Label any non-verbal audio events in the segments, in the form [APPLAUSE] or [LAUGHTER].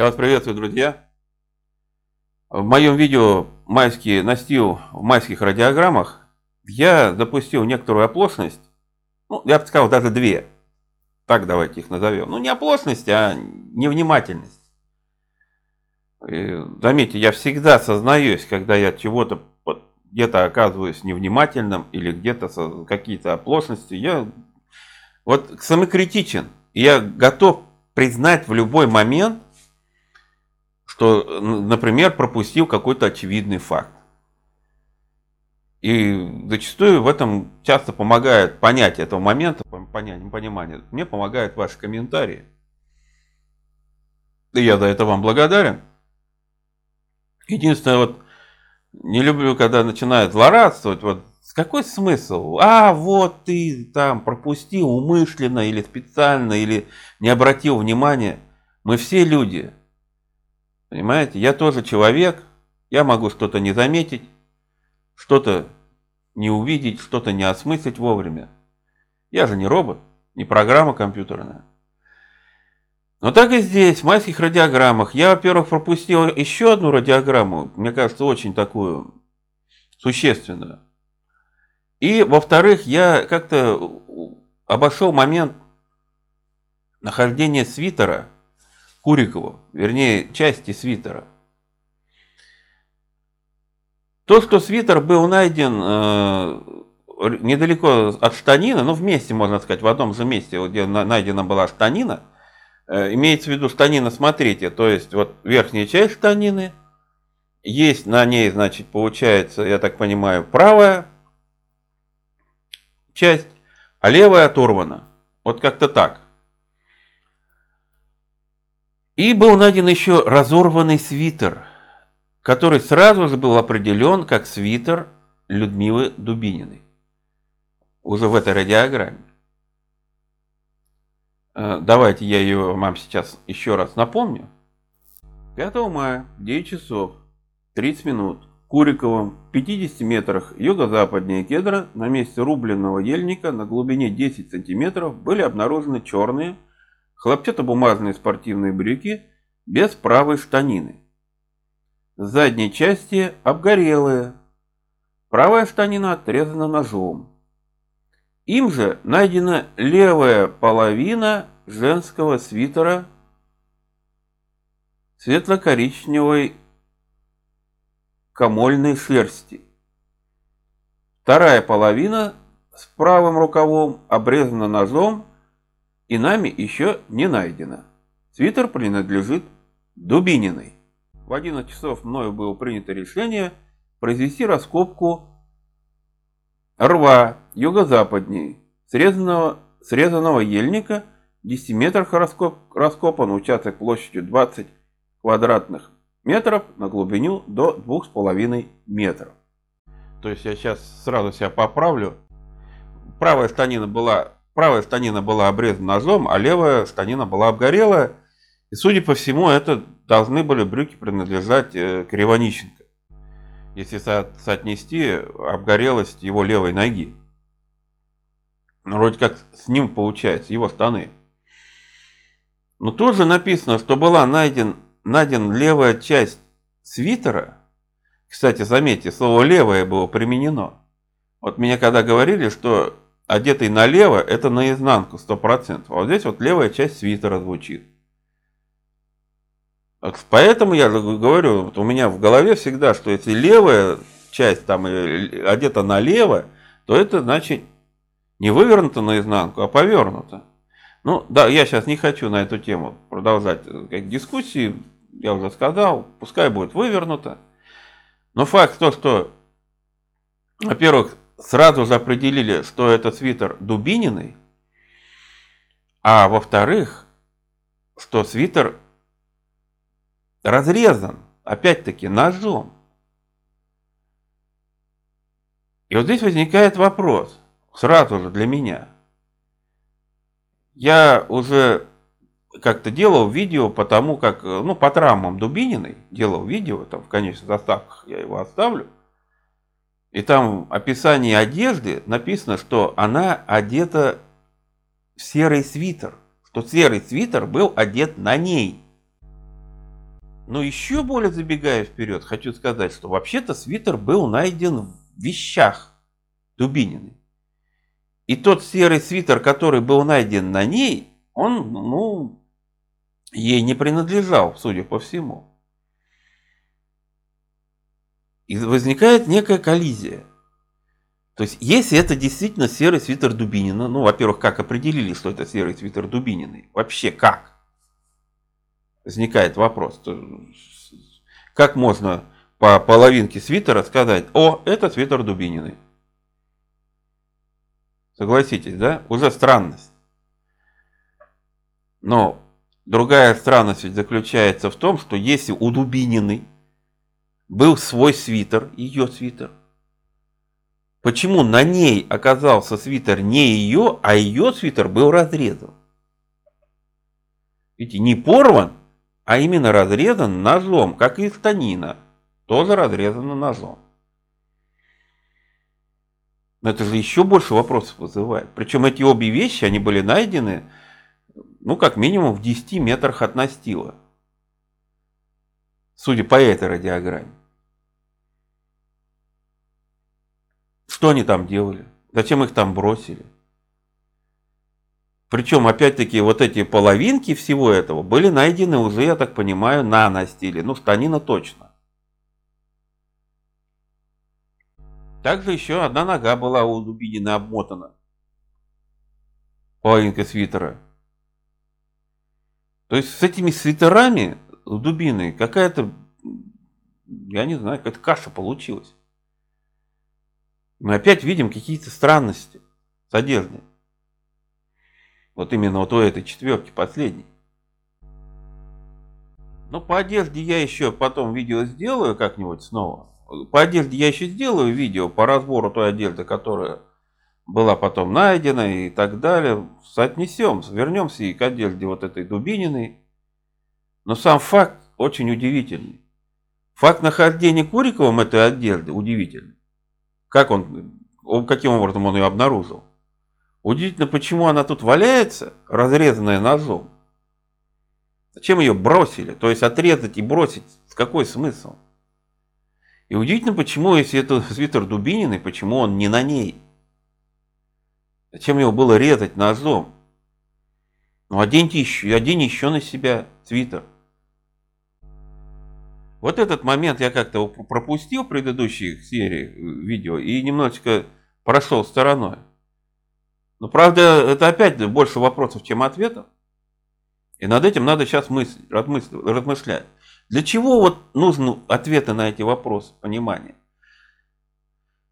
Я вас приветствую, друзья. В моем видео «Майский настил в майских радиограммах» я допустил некоторую оплошность, ну, я бы сказал, даже две. Так давайте их назовем. Ну, не оплошность, а невнимательность. И, заметьте, я всегда сознаюсь, когда я чего-то где-то оказываюсь невнимательным или где-то какие-то оплошности. Я вот самокритичен. Я готов признать в любой момент, что, например, пропустил какой-то очевидный факт. И зачастую в этом часто помогает понять этого момента, понять, понимание. Мне помогают ваши комментарии. И я за это вам благодарен. Единственное, вот не люблю, когда начинают злорадствовать. Вот какой смысл? А, вот ты там пропустил умышленно или специально, или не обратил внимания. Мы все люди. Понимаете, я тоже человек, я могу что-то не заметить, что-то не увидеть, что-то не осмыслить вовремя. Я же не робот, не программа компьютерная. Но так и здесь, в майских радиограммах. Я, во-первых, пропустил еще одну радиограмму, мне кажется, очень такую существенную. И, во-вторых, я как-то обошел момент нахождения свитера – Курикову, вернее, части свитера. То, что свитер был найден э, недалеко от штанина, ну вместе, можно сказать, в одном же месте, где найдена была штанина, э, имеется в виду штанина, смотрите, то есть вот верхняя часть штанины, есть на ней, значит, получается, я так понимаю, правая часть, а левая оторвана. Вот как-то так. И был найден еще разорванный свитер, который сразу же был определен как свитер Людмилы Дубининой. Уже в этой радиограмме. Э, давайте я ее вам сейчас еще раз напомню. 5 мая, 9 часов, 30 минут. Куриковом, в 50 метрах юго-западнее кедра, на месте рубленного ельника на глубине 10 сантиметров были обнаружены черные, хлопчатобумажные спортивные брюки без правой штанины. С задней части обгорелые. Правая штанина отрезана ножом. Им же найдена левая половина женского свитера светло-коричневой комольной шерсти. Вторая половина с правым рукавом обрезана ножом и нами еще не найдено. Свитер принадлежит Дубининой. В 11 часов мною было принято решение произвести раскопку рва юго-западней, срезанного, срезанного ельника, 10 метрах раскоп, раскопан участок площадью 20 квадратных метров на глубину до 2,5 метров. То есть я сейчас сразу себя поправлю. Правая штанина была правая штанина была обрезана ножом, а левая штанина была обгорелая. И, судя по всему, это должны были брюки принадлежать э, Кривонищенко, если со соотнести обгорелость его левой ноги. Ну, вроде как с ним получается, его штаны. Но тут же написано, что была найден, найден левая часть свитера. Кстати, заметьте, слово «левое» было применено. Вот меня когда говорили, что одетый налево, это наизнанку 100%. А вот здесь вот левая часть свитера звучит. Поэтому я говорю, вот у меня в голове всегда, что если левая часть там одета налево, то это значит не вывернуто наизнанку, а повернуто. Ну да, я сейчас не хочу на эту тему продолжать э, как дискуссии, я уже сказал, пускай будет вывернуто. Но факт то, что, во-первых, сразу же определили, что это свитер Дубининой, а во-вторых, что свитер разрезан, опять-таки, ножом. И вот здесь возникает вопрос, сразу же для меня. Я уже как-то делал видео по тому, как, ну, по травмам Дубининой, делал видео, там в конечных заставках я его оставлю – и там в описании одежды написано, что она одета в серый свитер. Что серый свитер был одет на ней. Но еще более забегая вперед, хочу сказать, что вообще-то свитер был найден в вещах Дубининой. И тот серый свитер, который был найден на ней, он, ну, ей не принадлежал, судя по всему. И возникает некая коллизия. То есть, если это действительно серый свитер Дубинина, ну, во-первых, как определили, что это серый свитер Дубининой? Вообще как? Возникает вопрос. Как можно по половинке свитера сказать, о, это свитер Дубининой? Согласитесь, да? Уже странность. Но другая странность заключается в том, что если у Дубинины был свой свитер, ее свитер, Почему на ней оказался свитер не ее, а ее свитер был разрезан? Видите, не порван, а именно разрезан ножом, как и станина, тоже разрезана ножом. Но это же еще больше вопросов вызывает. Причем эти обе вещи, они были найдены, ну, как минимум в 10 метрах от настила. Судя по этой радиограмме. Что они там делали? Зачем их там бросили? Причем, опять-таки, вот эти половинки всего этого были найдены уже, я так понимаю, на настиле. Ну, станина точно. Также еще одна нога была у Дубинина обмотана. Половинка свитера. То есть с этими свитерами у Дубины какая-то, я не знаю, какая-то каша получилась мы опять видим какие-то странности с одеждой. Вот именно вот у этой четверки последней. Но по одежде я еще потом видео сделаю как-нибудь снова. По одежде я еще сделаю видео по разбору той одежды, которая была потом найдена и так далее. Соотнесем, вернемся и к одежде вот этой Дубининой. Но сам факт очень удивительный. Факт нахождения Куриковым этой одежды удивительный. Как он, он, каким образом он ее обнаружил? Удивительно, почему она тут валяется, разрезанная ножом. Зачем ее бросили? То есть отрезать и бросить, какой смысл? И удивительно, почему, если это [LAUGHS] свитер Дубининой, почему он не на ней? Зачем его было резать ножом? Ну, оденьте еще, одень еще на себя свитер. Вот этот момент я как-то пропустил в предыдущих сериях э, видео и немножечко прошел стороной. Но правда, это опять больше вопросов, чем ответов. И над этим надо сейчас мыслить, размышлять. Для чего вот нужны ответы на эти вопросы, понимание?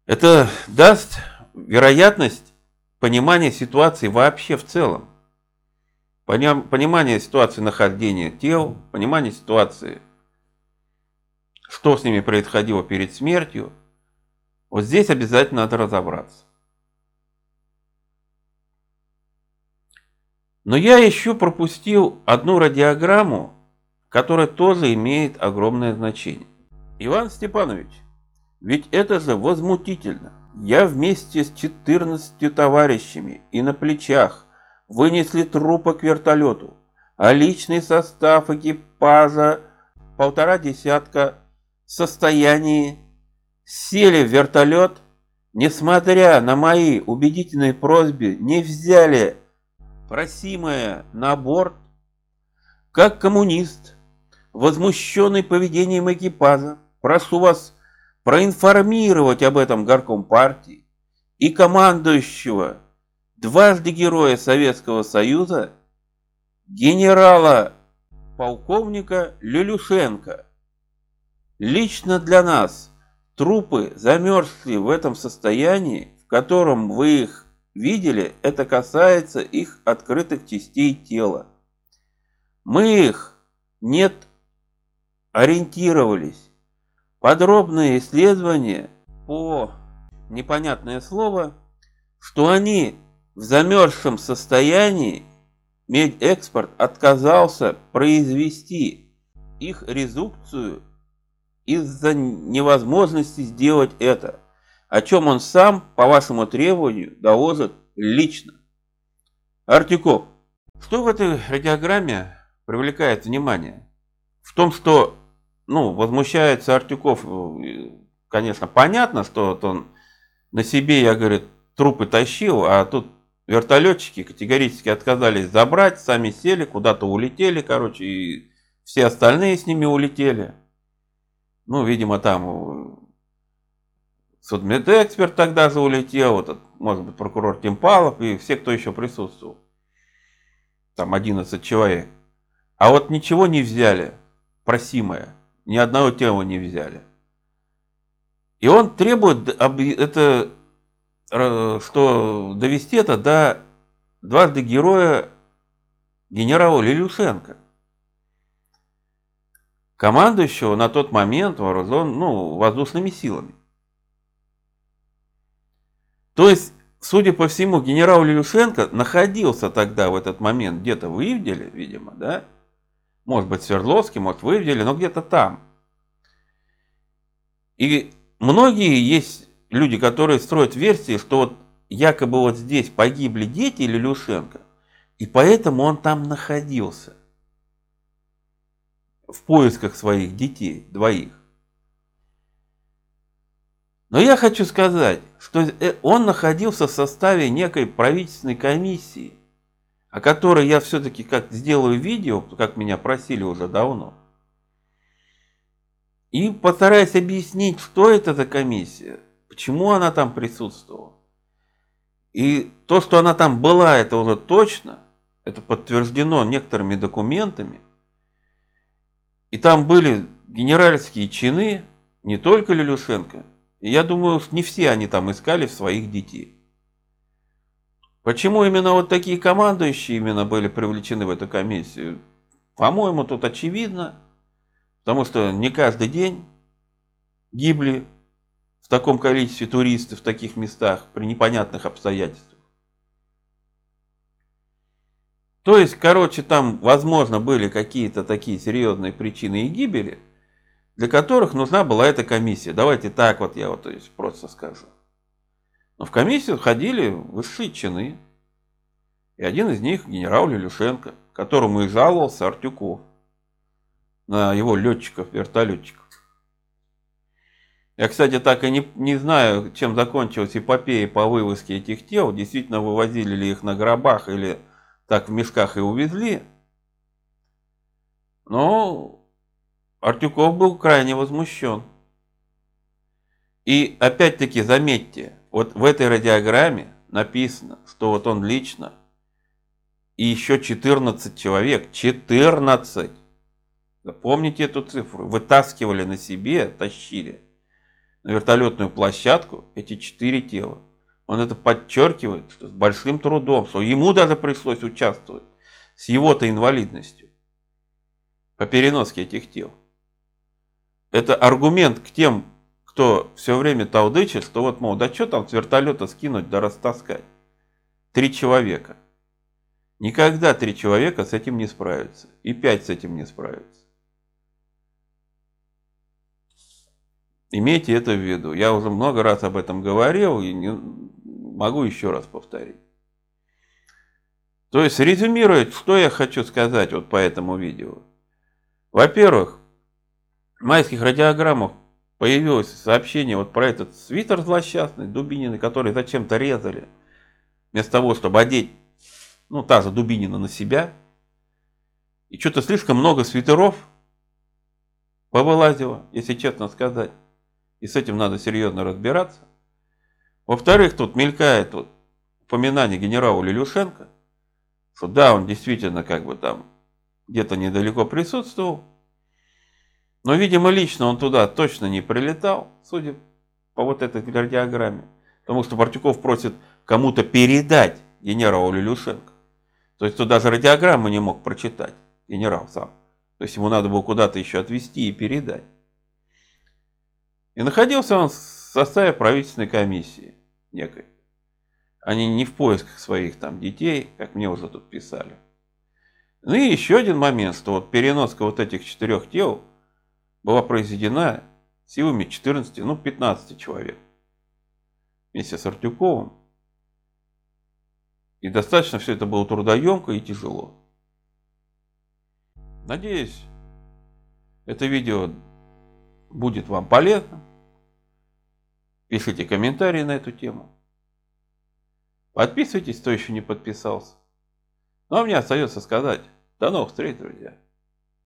Это даст вероятность понимания ситуации вообще в целом. Понимание ситуации нахождения тел, понимание ситуации что с ними происходило перед смертью, вот здесь обязательно надо разобраться. Но я еще пропустил одну радиограмму, которая тоже имеет огромное значение. Иван Степанович, ведь это же возмутительно. Я вместе с 14 товарищами и на плечах вынесли трупа к вертолету, а личный состав экипажа полтора десятка состоянии сели в вертолет, несмотря на мои убедительные просьбы, не взяли просимое на борт, как коммунист, возмущенный поведением экипажа, прошу вас проинформировать об этом горком партии и командующего дважды героя Советского Союза генерала полковника Люлюшенко – Лично для нас трупы замерзли в этом состоянии, в котором вы их видели, это касается их открытых частей тела. Мы их нет ориентировались. Подробные исследования по непонятное слово, что они в замерзшем состоянии медэкспорт отказался произвести их резукцию из-за невозможности сделать это, о чем он сам, по вашему требованию, доложит лично. Артиков. Что в этой радиограмме привлекает внимание? В том, что ну, возмущается Артюков, э, конечно, понятно, что вот он на себе, я, говорю, трупы тащил, а тут вертолетчики категорически отказались забрать, сами сели, куда-то улетели, короче, и все остальные с ними улетели. Ну, видимо, там судмедэксперт тогда же улетел, вот, может быть, прокурор Тимпалов и все, кто еще присутствовал. Там 11 человек. А вот ничего не взяли, просимое. Ни одного тела не взяли. И он требует это, что довести это до дважды героя генерала Лилюшенко, командующего на тот момент вооружен, ну, воздушными силами. То есть, судя по всему, генерал Лилюшенко находился тогда в этот момент где-то в Ивделе, видимо, да? Может быть, в Свердловске, может, в Ивделе, но где-то там. И многие есть люди, которые строят версии, что вот якобы вот здесь погибли дети Лилюшенко, и поэтому он там находился в поисках своих детей, двоих. Но я хочу сказать, что э, он находился в составе некой правительственной комиссии, о которой я все-таки как сделаю видео, как меня просили уже давно. И постараюсь объяснить, что это за комиссия, почему она там присутствовала. И то, что она там была, это уже точно, это подтверждено некоторыми документами. И там были генеральские чины, не только Лилюшенко, и я думаю, не все они там искали своих детей. Почему именно вот такие командующие именно были привлечены в эту комиссию? По-моему, тут очевидно, потому что не каждый день гибли в таком количестве туристов в таких местах при непонятных обстоятельствах. То есть, короче, там, возможно, были какие-то такие серьезные причины и гибели – для которых нужна была эта комиссия. Давайте так вот я вот то есть, просто скажу. Но в комиссию ходили высшие чины. И один из них генерал Лилюшенко, которому и жаловался Артюков на его летчиков-вертолетчиков. Я, кстати, так и не, не знаю, чем закончилась эпопея по вывозке этих тел. Действительно, вывозили ли их на гробах или так в мешках и увезли. Но Артюков был крайне возмущен. И опять-таки заметьте, вот в этой радиограмме написано, что вот он лично и еще 14 человек, 14, запомните эту цифру, вытаскивали на себе, тащили на вертолетную площадку эти четыре тела. Он это подчеркивает с большим трудом, что ему даже пришлось участвовать с его-то инвалидностью по переноске этих тел это аргумент к тем, кто все время толдычит, что вот, мол, да что там с вертолета скинуть да растаскать. Три человека. Никогда три человека с этим не справятся. И пять с этим не справятся. Имейте это в виду. Я уже много раз об этом говорил и не, могу еще раз повторить. То есть, резюмируя, что я хочу сказать вот по этому видео. Во-первых, майских радиограммах появилось сообщение вот про этот свитер злосчастный, Дубинины, который зачем-то резали, вместо того, чтобы одеть, ну, та же Дубинина на себя. И что-то слишком много свитеров повылазило, если честно сказать. И с этим надо серьезно разбираться. Во-вторых, тут мелькает вот упоминание генерала Лилюшенко, что да, он действительно как бы там где-то недалеко присутствовал, но, видимо, лично он туда точно не прилетал, судя по вот этой радиограмме. Потому что Бартюков просит кому-то передать генералу Лилюшенко. То есть, туда даже радиограммы не мог прочитать, генерал сам. То есть, ему надо было куда-то еще отвезти и передать. И находился он в составе правительственной комиссии некой. Они не в поисках своих там детей, как мне уже тут писали. Ну и еще один момент, что вот переноска вот этих четырех тел была произведена силами 14, ну 15 человек вместе с Артюковым. И достаточно все это было трудоемко и тяжело. Надеюсь, это видео будет вам полезным. Пишите комментарии на эту тему. Подписывайтесь, кто еще не подписался. Ну а мне остается сказать, до новых встреч, друзья.